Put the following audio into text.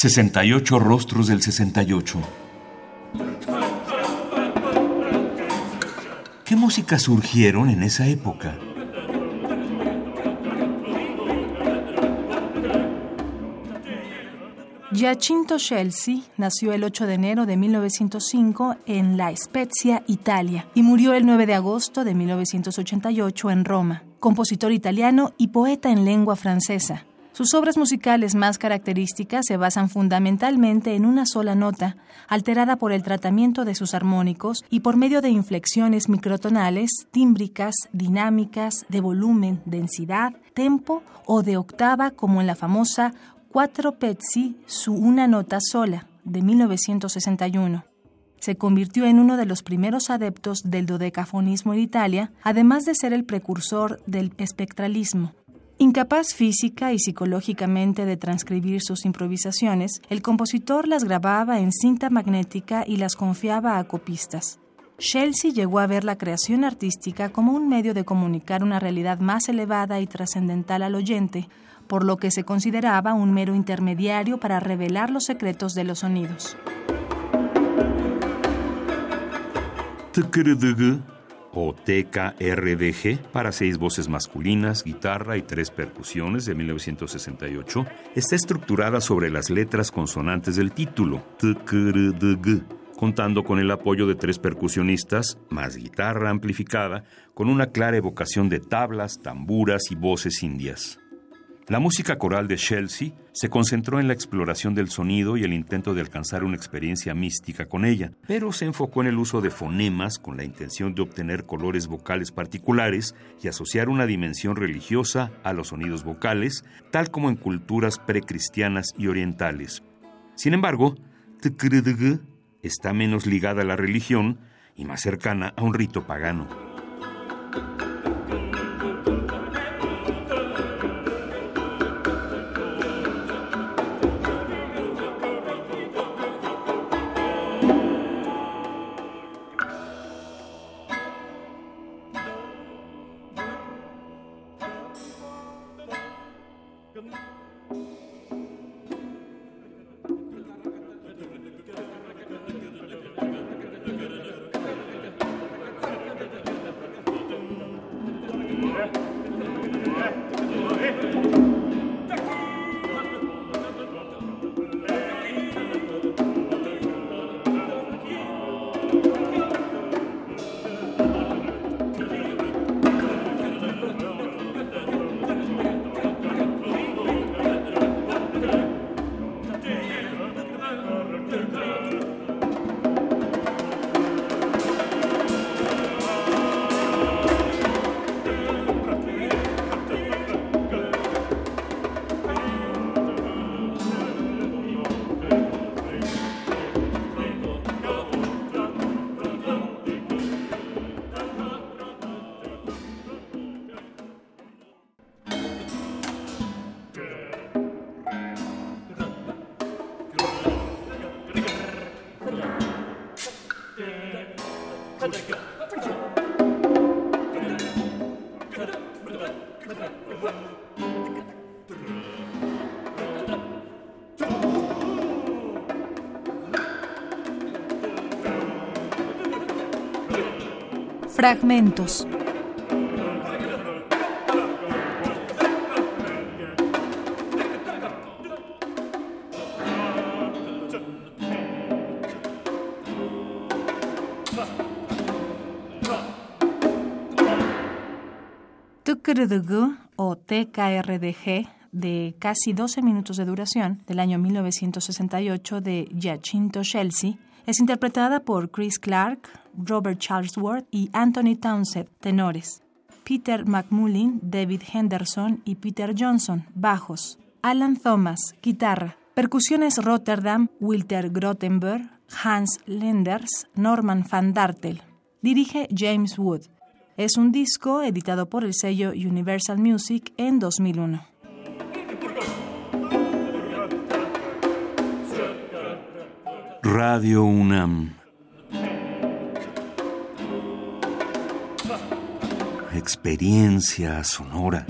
68 rostros del 68. ¿Qué músicas surgieron en esa época? Giacinto Scelsi nació el 8 de enero de 1905 en La Spezia, Italia, y murió el 9 de agosto de 1988 en Roma. Compositor italiano y poeta en lengua francesa. Sus obras musicales más características se basan fundamentalmente en una sola nota, alterada por el tratamiento de sus armónicos y por medio de inflexiones microtonales, tímbricas, dinámicas, de volumen, densidad, tempo o de octava como en la famosa Quattro pezzi su una nota sola de 1961. Se convirtió en uno de los primeros adeptos del dodecafonismo en Italia, además de ser el precursor del espectralismo. Incapaz física y psicológicamente de transcribir sus improvisaciones, el compositor las grababa en cinta magnética y las confiaba a copistas. Chelsea llegó a ver la creación artística como un medio de comunicar una realidad más elevada y trascendental al oyente, por lo que se consideraba un mero intermediario para revelar los secretos de los sonidos o TKRDG para seis voces masculinas, guitarra y tres percusiones de 1968, está estructurada sobre las letras consonantes del título, TKRDG, contando con el apoyo de tres percusionistas, más guitarra amplificada, con una clara evocación de tablas, tamburas y voces indias. La música coral de Chelsea se concentró en la exploración del sonido y el intento de alcanzar una experiencia mística con ella, pero se enfocó en el uso de fonemas con la intención de obtener colores vocales particulares y asociar una dimensión religiosa a los sonidos vocales, tal como en culturas precristianas y orientales. Sin embargo, está menos ligada a la religión y más cercana a un rito pagano. Fragmentos. Tukrudugu o TKRDG de casi 12 minutos de duración del año 1968 de Giacinto Chelsea es interpretada por Chris Clark, Robert Charlesworth y Anthony Townsend, tenores. Peter McMullin, David Henderson y Peter Johnson, bajos. Alan Thomas, guitarra. Percusiones Rotterdam, Wilter Grottenberg, Hans Lenders, Norman van Dartel. Dirige James Wood. Es un disco editado por el sello Universal Music en 2001. Radio UNAM. Experiencia sonora.